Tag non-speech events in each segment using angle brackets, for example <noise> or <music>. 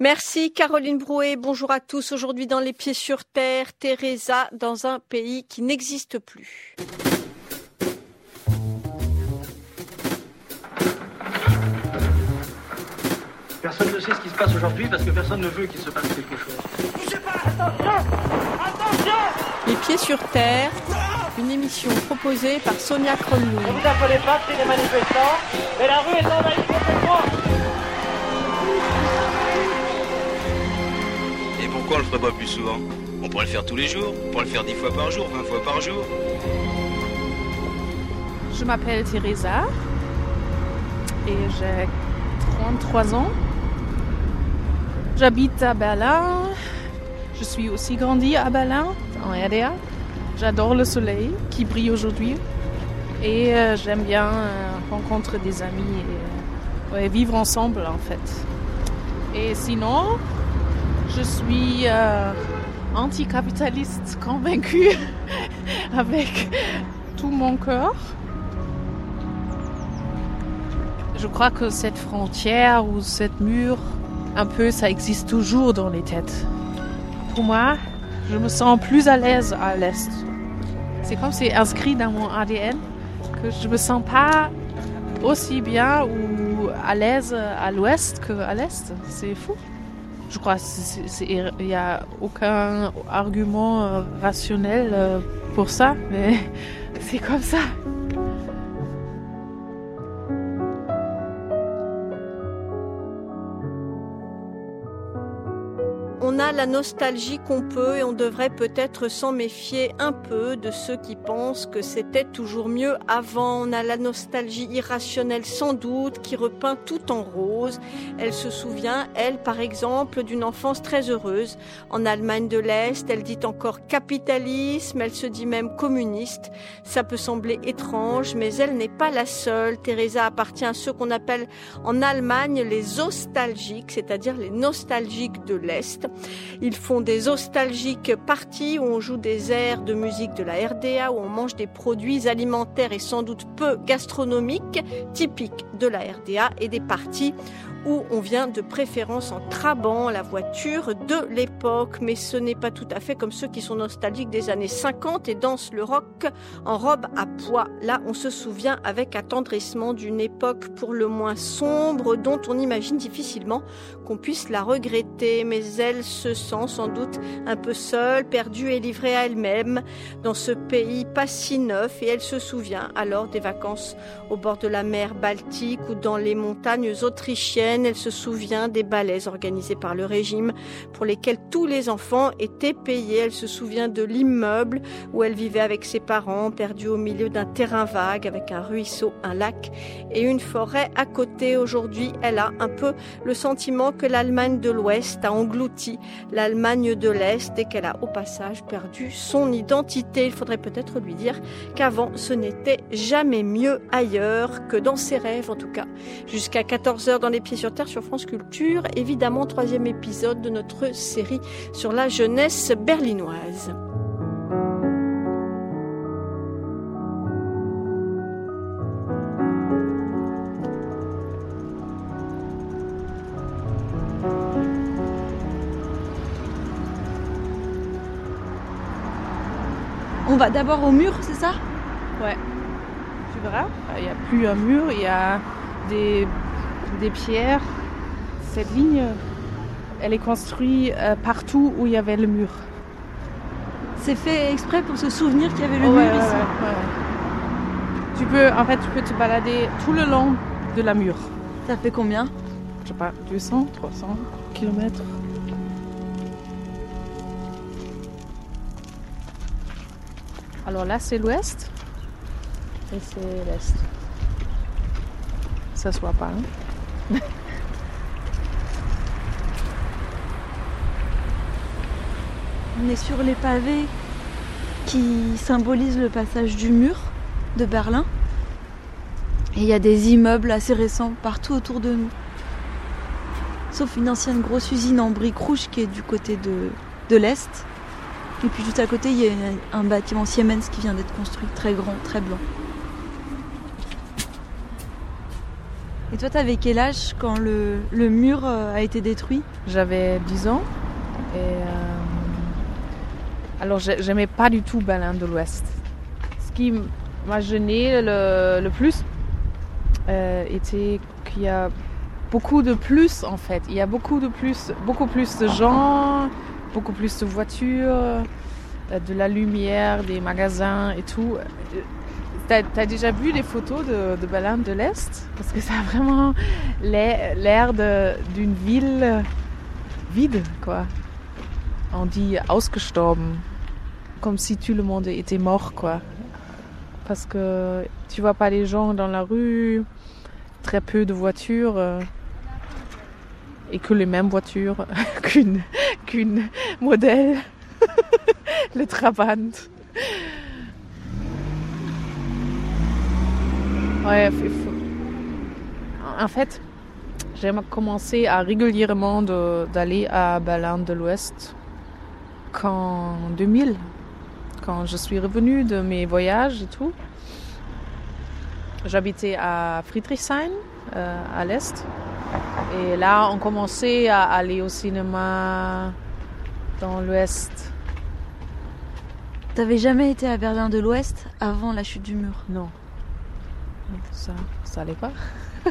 Merci Caroline Brouet. Bonjour à tous. Aujourd'hui dans Les Pieds sur Terre, Teresa dans un pays qui n'existe plus. Personne ne sait ce qui se passe aujourd'hui parce que personne ne veut qu'il se passe quelque chose. Bougez pas Attention Attention Les Pieds sur Terre, une émission proposée par Sonia Ne Kronlund. vous affolez pas, c'est des manifestants, mais la rue est envahie complètement pourquoi on le ferait pas plus souvent? On pourrait le faire tous les jours, on pourrait le faire 10 fois par jour, 20 fois par jour. Je m'appelle Teresa et j'ai 33 ans. J'habite à Berlin. Je suis aussi grandi à Berlin, en RDA. J'adore le soleil qui brille aujourd'hui et euh, j'aime bien euh, rencontrer des amis et euh, vivre ensemble en fait. Et sinon, je suis euh, anticapitaliste convaincue <laughs> avec tout mon cœur. Je crois que cette frontière ou cette mur, un peu, ça existe toujours dans les têtes. Pour moi, je me sens plus à l'aise à l'Est. C'est comme c'est inscrit dans mon ADN que je me sens pas aussi bien ou à l'aise à l'Ouest qu'à l'Est. C'est fou. Je crois qu'il n'y a aucun argument euh, rationnel euh, pour ça, mais <laughs> c'est comme ça. On a la nostalgie qu'on peut et on devrait peut-être s'en méfier un peu de ceux qui pensent que c'était toujours mieux avant. On a la nostalgie irrationnelle sans doute qui repeint tout en rose. Elle se souvient, elle par exemple, d'une enfance très heureuse. En Allemagne de l'Est, elle dit encore capitalisme, elle se dit même communiste. Ça peut sembler étrange, mais elle n'est pas la seule. Teresa appartient à ceux qu'on appelle en Allemagne les nostalgiques, c'est-à-dire les nostalgiques de l'Est. Ils font des nostalgiques parties où on joue des airs de musique de la RDA, où on mange des produits alimentaires et sans doute peu gastronomiques, typiques de la RDA, et des parties où on vient de préférence en trabant, la voiture de l'époque. Mais ce n'est pas tout à fait comme ceux qui sont nostalgiques des années 50 et dansent le rock en robe à pois. Là, on se souvient avec attendrissement d'une époque pour le moins sombre dont on imagine difficilement qu'on puisse la regretter. Mais elle se sent sans doute un peu seule, perdue et livrée à elle-même dans ce pays pas si neuf et elle se souvient alors des vacances au bord de la mer Baltique ou dans les montagnes autrichiennes. Elle se souvient des ballets organisés par le régime pour lesquels tous les enfants étaient payés. Elle se souvient de l'immeuble où elle vivait avec ses parents, perdue au milieu d'un terrain vague avec un ruisseau, un lac et une forêt à côté. Aujourd'hui, elle a un peu le sentiment que l'Allemagne de l'Ouest a englouti l'Allemagne de l'Est et qu'elle a au passage perdu son identité. Il faudrait peut-être lui dire qu'avant ce n'était jamais mieux ailleurs que dans ses rêves en tout cas. Jusqu'à 14h dans les pieds sur terre sur France Culture, évidemment troisième épisode de notre série sur la jeunesse berlinoise. On va d'abord au mur, c'est ça? Ouais. Tu verras, il n'y a plus un mur, il y a des, des pierres. Cette ligne, elle est construite euh, partout où il y avait le mur. C'est fait exprès pour se souvenir qu'il y avait le Oh, mur ouais, ici. ouais, ouais. Tu peux, en fait, tu peux te balader tout le long de la mur. Ça fait combien? Je sais pas, 200, 300 kilomètres. Alors là, c'est l'ouest et c'est l'est. Ça se voit pas. hein. On est sur les pavés qui symbolisent le passage du mur de Berlin. Et il y a des immeubles assez récents partout autour de nous. Sauf une ancienne grosse usine en briques rouges qui est du côté de, de l'Est. Et puis juste à côté, il y a un bâtiment Siemens qui vient d'être construit, très grand, très blanc. Toi, t'avais quel âge quand le, mur euh, a été détruit? J'avais 10 ans. Euh, alors, j'ai- j'aimais pas du tout Berlin de l'Ouest. Ce qui m'a gêné le, plus euh, était qu'il y a beaucoup de plus en fait. Il y a beaucoup de plus, beaucoup plus de gens, beaucoup plus de voitures, de la lumière, des magasins et tout. T'as as déjà vu les photos de, de Berlin de l'Est? Parce que ça a vraiment l'air d'une ville vide, quoi. On dit ausgestorben. Comme si tout le monde était mort, quoi. Parce que tu vois pas les gens dans la rue, très peu de voitures. euh, et que les mêmes voitures <laughs> qu'une qu'une modèle, <laughs> le Trabant. Ouais, en fait, j'ai commencé à régulièrement d'aller à Berlin de l'Ouest qu'en 2000, quand je suis revenue de mes voyages et tout. J'habitais à Friedrichshain, euh, à l'Est. Et là, on commençait à aller au cinéma dans l'Ouest. T'avais jamais été à Berlin de l'Ouest avant la chute du mur? Non. Ça, ça allait pas. <laughs>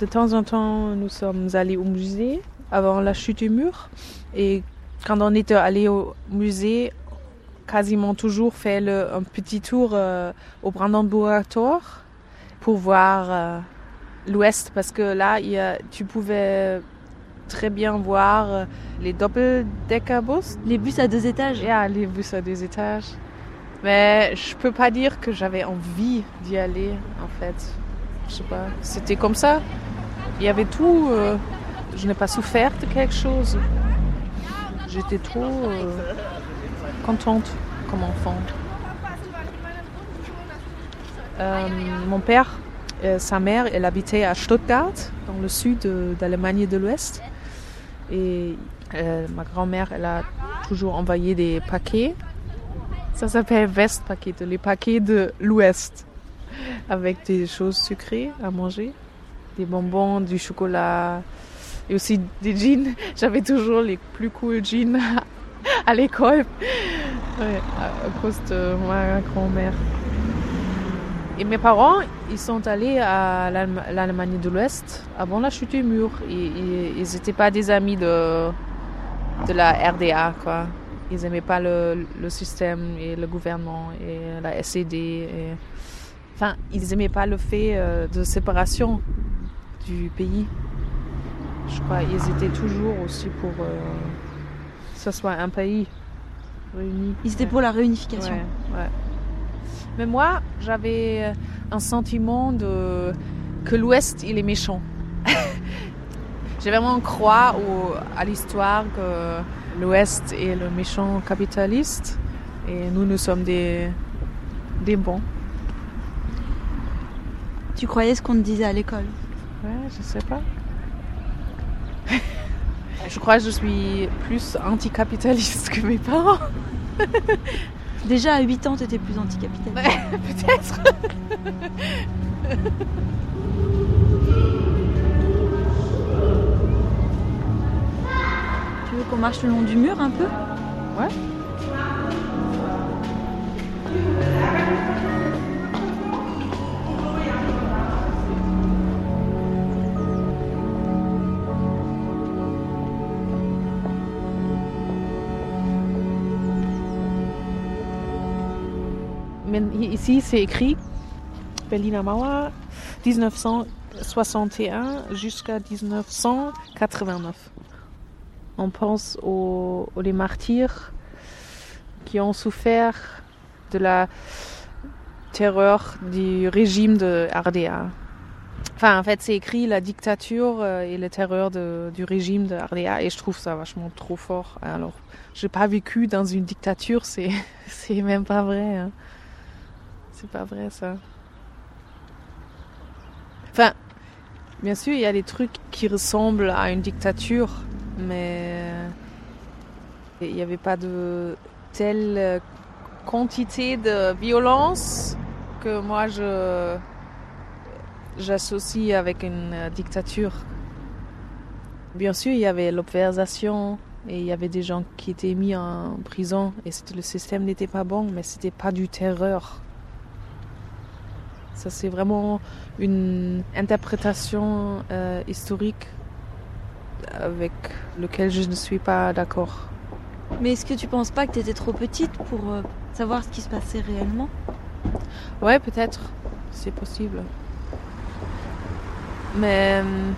de temps en temps, nous sommes allés au musée avant la chute du mur. Et quand on était allé au musée, quasiment toujours fait le, un petit tour euh, au Brandenburger Tor pour voir euh, l'ouest. Parce que là, il y a- tu pouvais très bien voir euh, les Doppeldeckerbus. Les bus à deux étages Ja, les bus à deux étages. Mais je peux pas dire que j'avais envie d'y aller, en fait. Je sais pas. C'était comme ça. Il y avait tout. euh, je n'ai pas souffert de quelque chose. J'étais trop euh, contente comme enfant. Euh, mon père, euh, sa mère, elle habitait à Stuttgart, dans le sud d'Allemagne de l'Ouest. Et ma grand-mère, elle a toujours envoyé des paquets. Ça s'appelle Westpaquet, les paquets de l'Ouest, avec des choses sucrées à manger, des bonbons, du chocolat et aussi des jeans. <laughs> J'avais toujours les plus cool jeans <laughs> à l'école, Ouais, à cause de ma grand-mère. Et mes parents, ils sont allés à l'Allem- l'Allemagne de l'Ouest avant la chute du mur. Ils n'étaient pas des amis de, de la RDA, quoi. Ils n'aimaient pas le, le système et le gouvernement et la SED. et- Enfin, ils n'aimaient pas le fait euh, de séparation du pays. Je crois qu'ils étaient toujours aussi pour euh, que ce soit un pays réuni. Ils étaient pour la réunification. Ouais, ouais. Mais moi, j'avais un sentiment de que l'Ouest, il est méchant. <laughs> J'ai vraiment croire à l'histoire que l'Ouest est le méchant capitaliste et nous, nous sommes des, des bons. Tu croyais ce qu'on te disait à l'école? Ouais, je sais pas. <laughs> je crois que je suis plus anticapitaliste que mes parents. Déjà à 8 ans, t'étais plus anticapitaliste. Ouais, <laughs> peut-être. <laughs> qu'on marche le long du mur un peu Ouais. Ici, c'est écrit Berliner Mauer 1961 jusqu'à 1989. On pense aux, les martyrs qui ont souffert de la terreur du régime de RDA. Enfin, en fait, c'est écrit la dictature euh, et la terreur du régime de RDA et je trouve ça vachement trop fort. Alors, j'ai pas vécu dans une dictature, <laughs> c'est c'est même pas vrai. hein. C'est pas vrai ça. Enfin, bien sûr, il y a des trucs qui ressemblent à une dictature, mais il n'y avait pas de telle euh, quantité de violence que moi je j'associe avec une euh, dictature. Bien sûr, il y avait l'obversation et il y avait des gens qui étaient mis en prison et le système n'était pas bon, mais c'était pas du terreur. Ça, c'est vraiment une interprétation euh, historique avec laquelle je ne suis pas d'accord. Mais est-ce que tu penses pas que tu étais trop petite pour euh, savoir ce qui se passait réellement? Ouais, peut-être. C'est possible. Mais euh,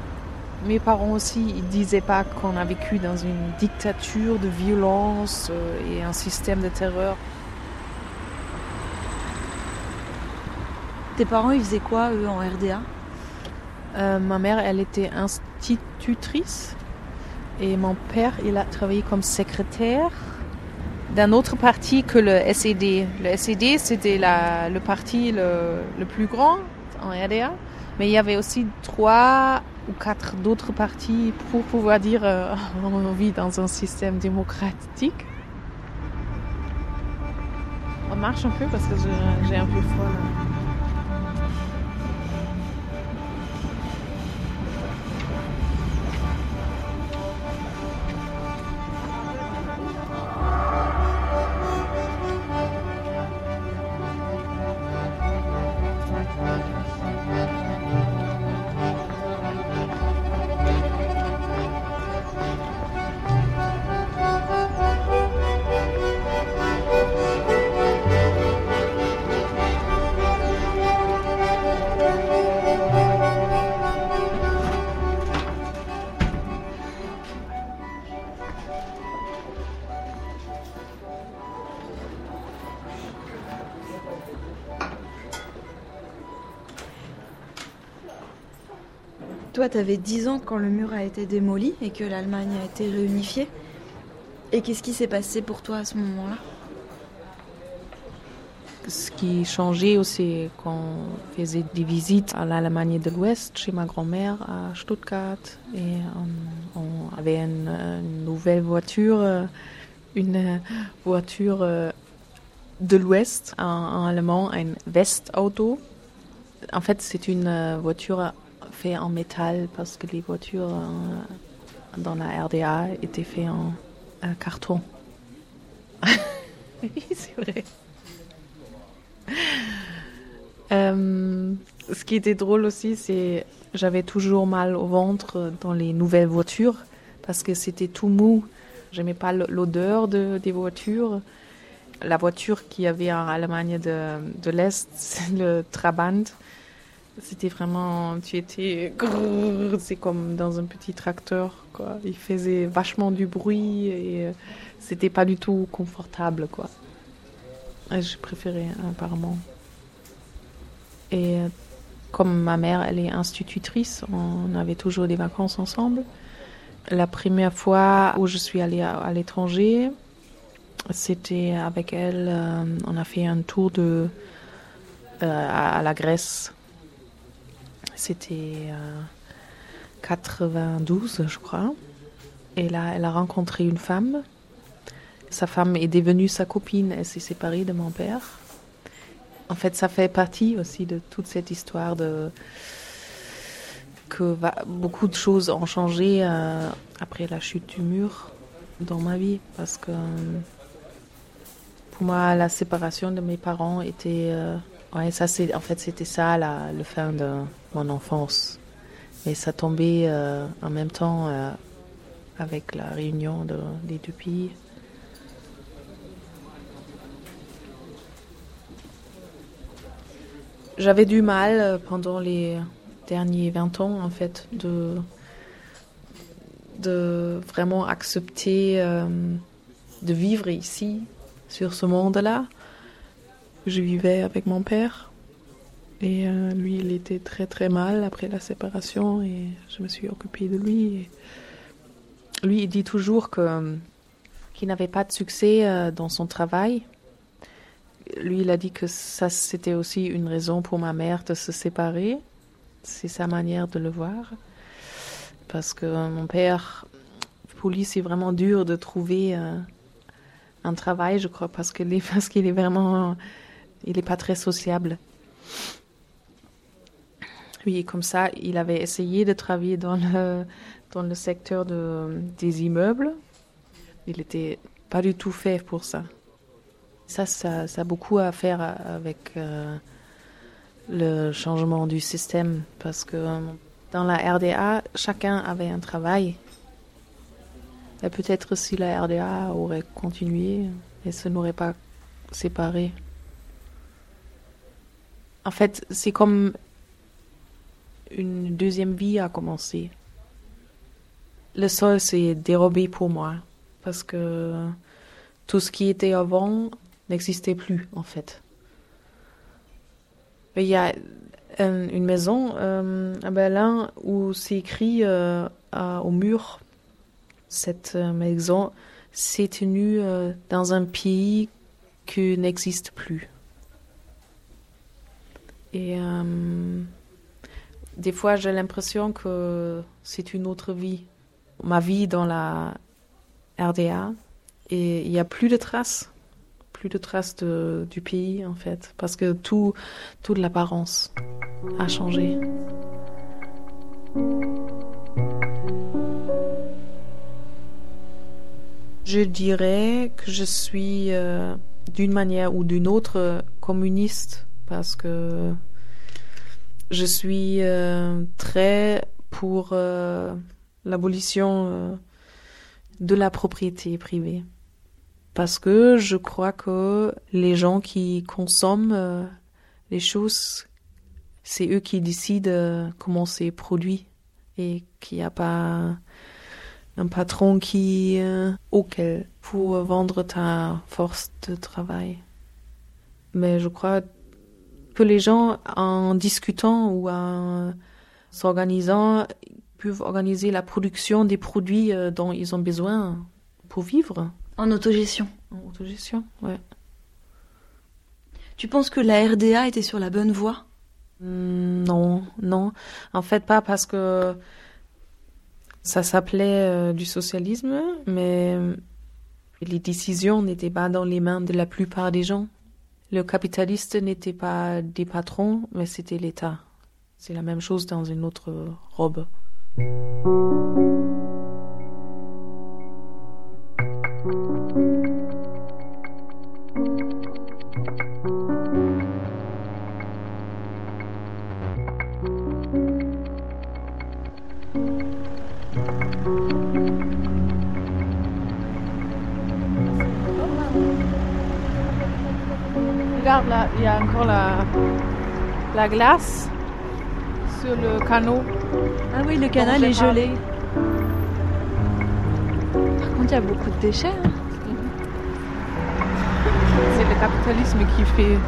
mes parents aussi, ils disaient pas qu'on a vécu dans une dictature de violence et un système de terreur. Tes parents, ils faisaient quoi, eux, en RDA euh, Ma mère, elle était institutrice. Et mon père, il a travaillé comme secrétaire d'un autre parti que le SED. Le SED, c'était le parti le, plus grand en RDA. Mais il y avait aussi trois ou quatre d'autres partis pour pouvoir dire euh, <laughs> on vit dans un système démocratique. On marche un peu parce que j'ai un peu froid. Tu avais 10 ans quand le mur a été démoli et que l'Allemagne a été réunifiée. Et qu'est-ce qui s'est passé pour toi à ce moment-là? Ce qui changeait aussi quand on faisait des visites à l'Allemagne de l'Ouest, chez ma grand-mère à Stuttgart, et on, avait une, nouvelle voiture, une voiture de l'Ouest, en, allemand, un Westauto. En fait, c'est une voiture fait en métal parce que les voitures euh, dans la RDA étaient faites en carton. <laughs> oui, c'est vrai. Euh, ce qui était drôle aussi, c'est j'avais toujours mal au ventre dans les nouvelles voitures parce que c'était tout mou. J'aimais pas l'odeur de, des voitures. La voiture qu'il y avait en Allemagne de, de l'Est, <laughs> c'est le Trabant. C'était vraiment, tu étais, c'est comme dans un petit tracteur, quoi. Il faisait vachement du bruit et euh, c'était pas du tout confortable, quoi. Je préférais apparemment. Et euh, comme ma mère, elle est institutrice, on avait toujours des vacances ensemble. La première fois où je suis allée à, l'étranger, c'était avec elle, euh, on a fait un tour de, à la Grèce c'était 92, euh, je crois. Et là, elle a rencontré une femme. Sa femme est devenue sa copine. Elle s'est séparée de mon père. En fait, ça fait partie aussi de toute cette histoire de que beaucoup de choses ont changé euh, après la chute du mur dans ma vie parce que pour moi la séparation de mes parents était euh, Ouais, ça c'est en fait c'était ça la, le fin de mon enfance. Mais ça tombait euh, en même temps euh, avec la réunion de, des deux pays. J'avais du mal euh, pendant les derniers 20 ans en fait de de vraiment accepter de vivre ici sur ce monde-là je vivais avec mon père. Et euh, lui, il était très très mal après la séparation et je me suis occupée de lui. lui, il dit toujours que qu'il n'avait pas de succès euh, dans son travail. Lui, il a dit que ça, c'était aussi une raison pour ma mère de se séparer. C'est sa manière de le voir. Parce que mon père, pour lui, c'est vraiment dur de trouver euh, un travail, je crois, parce qu'il <laughs> parce qu'il est vraiment il n'est pas très sociable. Oui, comme ça, il avait essayé de travailler dans le, dans le secteur de, des immeubles. Il n'était pas du tout fait pour ça. Ça, ça, ça a beaucoup à faire avec euh, le changement du système parce que euh, dans la RDA, chacun avait un travail. Et peut-être si la RDA aurait continué et se n'aurait pas séparé. En fait, c'est comme une deuxième vie a commencé. Le sol s'est dérobé pour moi parce que tout ce qui était avant n'existait plus en fait. Il y a euh, une maison euh, à Berlin où c'est écrit euh, au mur cette maison s'est tenue dans un pays qui n'existe plus. Et des fois, j'ai l'impression que c'est une autre vie. Ma vie dans la RDA, et il n'y a plus de traces, plus de traces du pays en fait, parce que tout, toute l'apparence a changé. Je dirais que je suis euh, d'une manière ou d'une autre communiste parce que je suis euh, très pour euh, l'abolition euh, de la propriété privée. Parce que je crois que les gens qui consomment les choses, c'est eux qui décident comment c'est produit et qu'il n'y a pas un patron qui auquel pour vendre ta force de travail. Mais je crois que les gens, en discutant ou en s'organisant, peuvent organiser la production des produits euh, dont ils ont besoin pour vivre. En autogestion. En autogestion, ouais. Tu penses que la RDA était sur la bonne voie? Hmm, Non, non. En fait, pas parce que ça s'appelait euh, du socialisme, mais les décisions n'étaient pas dans les mains de la plupart des gens. Le capitaliste n'était pas des patrons, mais c'était l'État. C'est la même chose dans une autre robe. La glace sur le canot. Ah oui, le canal est gelé. Par contre, il y a beaucoup de déchets. Hein. C'est le capitalisme qui fait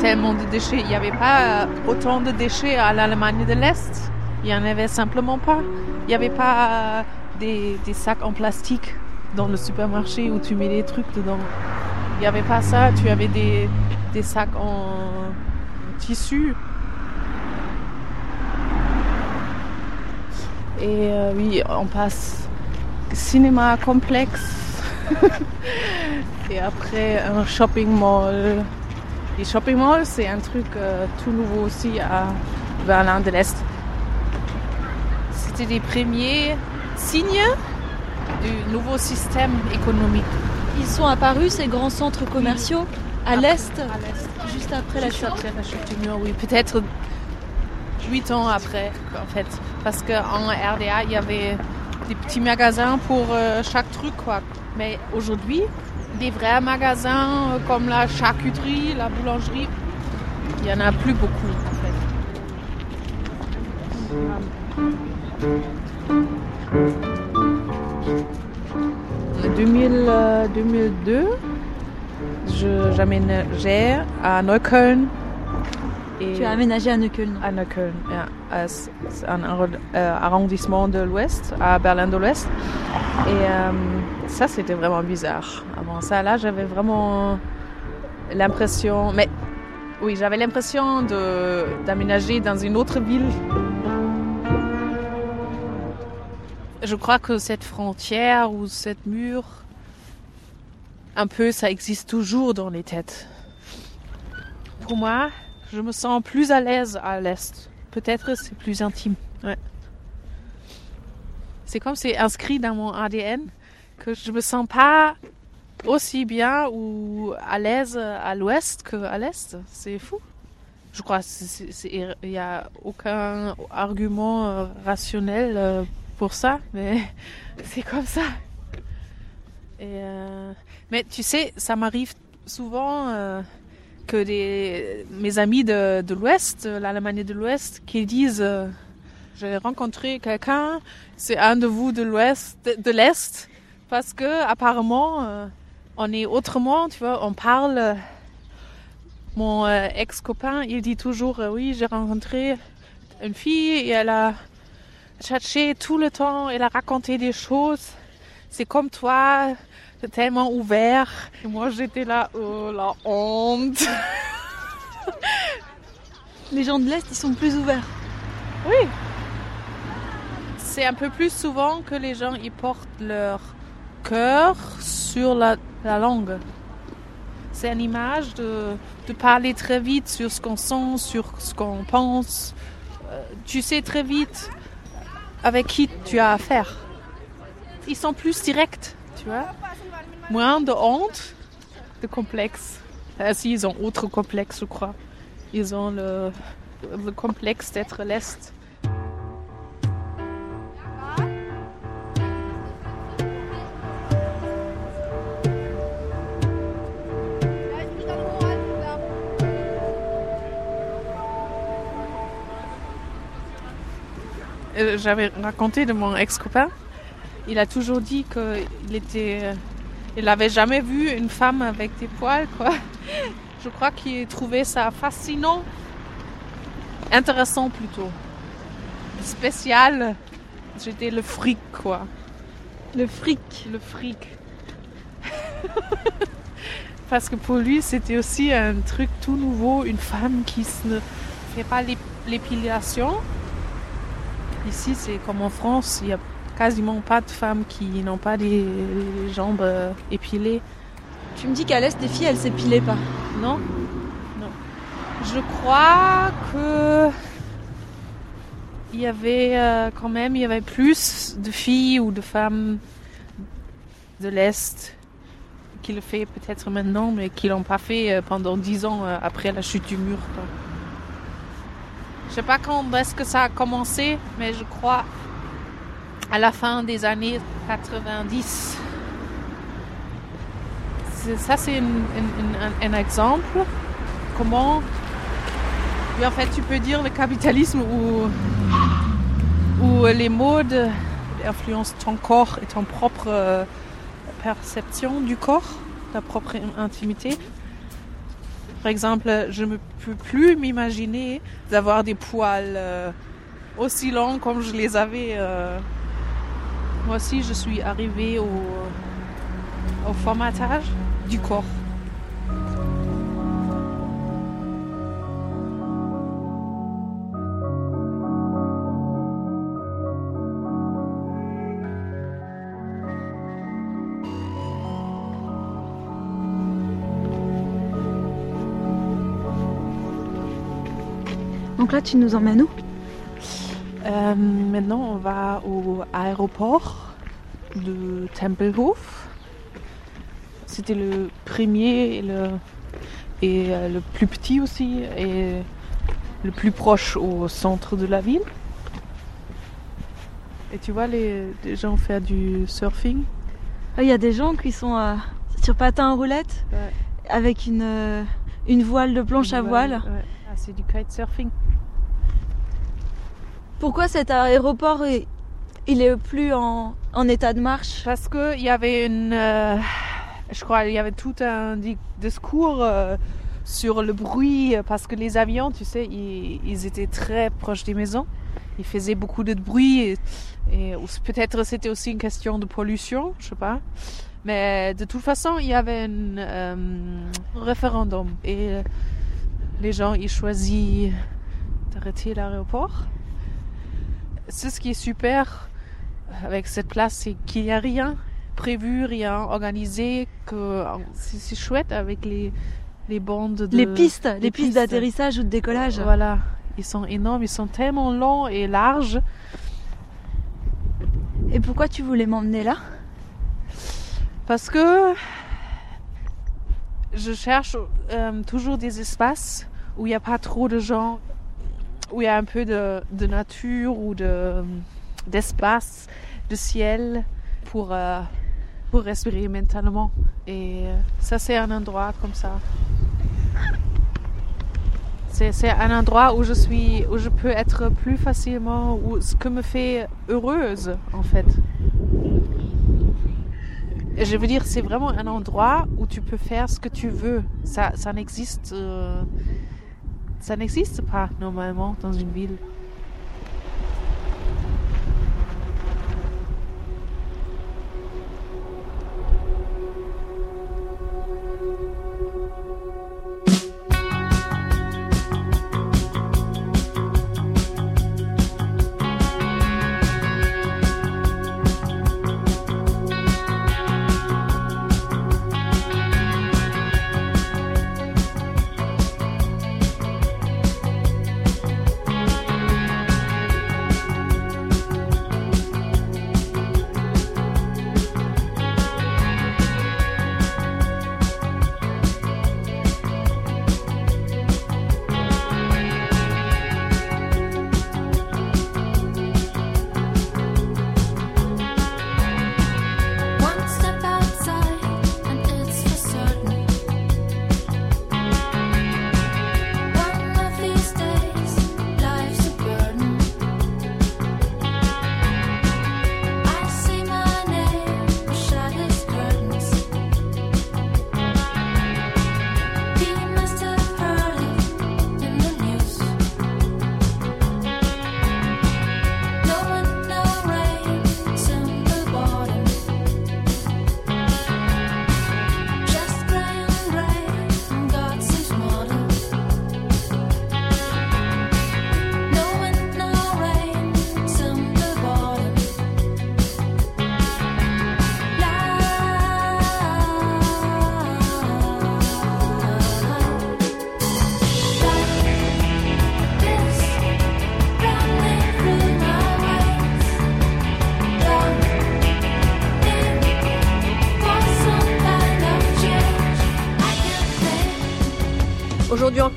tellement de déchets. Il n'y avait pas autant de déchets à l'Allemagne de l'Est. Il n'y en avait simplement pas. Il n'y avait pas des, des sacs en plastique dans le supermarché où tu mets des trucs dedans. Il n'y avait pas ça. Tu avais des, des sacs en tissu. Et euh, oui, on passe cinéma complexe. <laughs> et après un shopping mall. Les shopping malls, c'est un truc euh, tout nouveau aussi à Berlin de l'Est. C'était les premiers signes du nouveau système économique. Ils sont apparus, ces grands centres commerciaux à l'est, juste après la chute. du mur, oui, peut-être huit ans après, en fait, parce qu'en RDA il y avait des petits magasins pour euh, chaque truc, quoi. Mais aujourd'hui, des vrais magasins euh, comme la charcuterie, la boulangerie, il y en a plus beaucoup, en fait. 2002, j'aménageais à Neukölln. Et tu as aménagé à Neukölln À Neukölln. C'est un euh, arrondissement de l'Ouest, à Berlin de l'Ouest. Et euh, ça, c'était vraiment bizarre. Avant ça, là, j'avais vraiment l'impression... Mais oui, j'avais l'impression d'aménager dans une autre ville. Je crois que cette frontière ou cette mur un peu, ça existe toujours dans les têtes. Pour moi, je me sens plus à l'aise à l'est peut-être c'est plus intime. Ouais. C'est comme c'est inscrit dans mon ADN que je me sens pas aussi bien ou à l'aise à l'ouest qu'à l'est. C'est fou. Je crois qu'il n'y a aucun argument euh, rationnel euh, pour ça, mais <laughs> c'est comme ça. Et euh, mais tu sais, ça m'arrive souvent que des, mes amis de, l'Ouest, l'Allemagne de l'Ouest, qui disent j'ai rencontré quelqu'un, c'est un de vous de l'Ouest, de l'Est, parce que apparemment on est autrement, tu vois, on parle. Mon euh, ex-copain, il dit toujours, euh, oui, j'ai rencontré une fille et elle a cherché tout le temps, elle a raconté des choses. C'est comme toi, c'est tellement ouvert. Et moi, j'étais là, oh la honte. <laughs> Les gens de l'Est, ils sont plus ouverts. Oui. C'est un peu plus souvent que les gens, ils portent leur cœur sur la la langue. C'est une image de, de, parler très vite sur ce qu'on sent, sur ce qu'on pense. Euh, tu sais très vite avec qui tu as affaire. Ils sont plus directs, tu vois. Moins de honte, de complexe. Ah, si, ils ont autre complexe, je crois. Ils ont le, le complexe d'être l'Est. Euh, j'avais raconté de mon ex-copain. Il a toujours dit qu'il était, il n'avait jamais vu une femme avec des poils, quoi. Je crois qu'il trouvait ça fascinant, intéressant plutôt, spécial. J'étais le fric, quoi. Le fric. Le fric. <laughs> Parce que pour lui, c'était aussi un truc tout nouveau, une femme qui ne fait pas l'épilation, Ici, c'est comme en France, il n'y a quasiment pas de femmes qui n'ont pas des jambes euh, épilées. Tu me dis qu'à l'Est, des filles, elles s'épilaient pas Non Non. Je crois que. Il y avait euh, quand même il y avait plus de filles ou de femmes de l'Est qui le fait peut-être maintenant, mais qui l'ont pas fait euh, pendant dix ans après la chute du mur. Je sais pas quand est-ce que ça a commencé, mais je crois à la fin des années 90. Ça, c'est un, exemple. Comment, en fait, tu peux dire le capitalisme ou, ou les modes influencent ton corps et ton propre euh, perception du corps, ta propre intimité. Par exemple, je ne peux plus m'imaginer d'avoir des poils euh, aussi longs comme je les avais. Euh. Aussi, je suis arrivée au, au formatage du corps. Donc là, tu nous emmènes où? Euh, Maintenant, on va au aéroport de Tempelhof. C'était le premier et le, et euh, le plus petit aussi et le plus proche au centre de la ville. Et tu vois les, gens faire du surfing? Ah, Il y a des gens qui sont euh, sur patin à roulette avec une, une voile de planche à voile. Ah, c'est du kitesurfing. Pourquoi cet aéroport il est plus en, état de marche? Parce qu'il y avait une. Euh, je crois il y avait tout un discours euh, sur le bruit, parce que les avions, tu sais, ils, étaient très proches des maisons. Ils faisaient beaucoup de bruit. Et, peut-être c'était aussi une question de pollution, je sais pas. Mais de toute façon, il y avait un euh, référendum. Et les gens, ils choisissent d'arrêter l'aéroport c'est ce qui est super avec cette place, c'est qu'il n'y a rien prévu, rien organisé, que c'est chouette avec les, les bandes de... Les pistes, les pistes, d'atterrissage ou de décollage. Voilà. Ils sont énormes, ils sont tellement longs et larges. Et pourquoi tu voulais m'emmener là? Parce que je cherche euh, toujours des espaces où il n'y a pas trop de gens, où il y a un peu de, nature ou de, d'espace, de ciel pour, euh, pour respirer mentalement. Et euh, ça, c'est un endroit comme ça. C'est, c'est un endroit où je suis, où je peux être plus facilement, où ce que me fait heureuse en fait. Je veux dire, c'est vraiment un endroit où tu peux faire ce que tu veux. Ça, ça n'existe, euh, ça n'existe pas normalement dans une ville.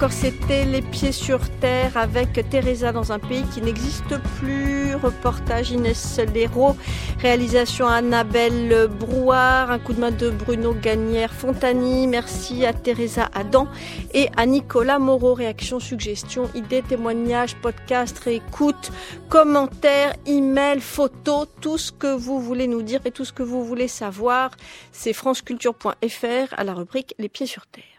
Encore, c'était Les Pieds sur Terre avec Teresa dans un pays qui n'existe plus. Reportage Inès Léraud, réalisation Annabelle Brouard, un coup de main de Bruno Gagnère Fontani. Merci à Teresa Adam et à Nicolas Moreau. Réaction, suggestion, idées, témoignages, podcast, réécoute, commentaires, email, photos, tout ce que vous voulez nous dire et tout ce que vous voulez savoir. C'est franceculture.fr à la rubrique Les Pieds sur Terre.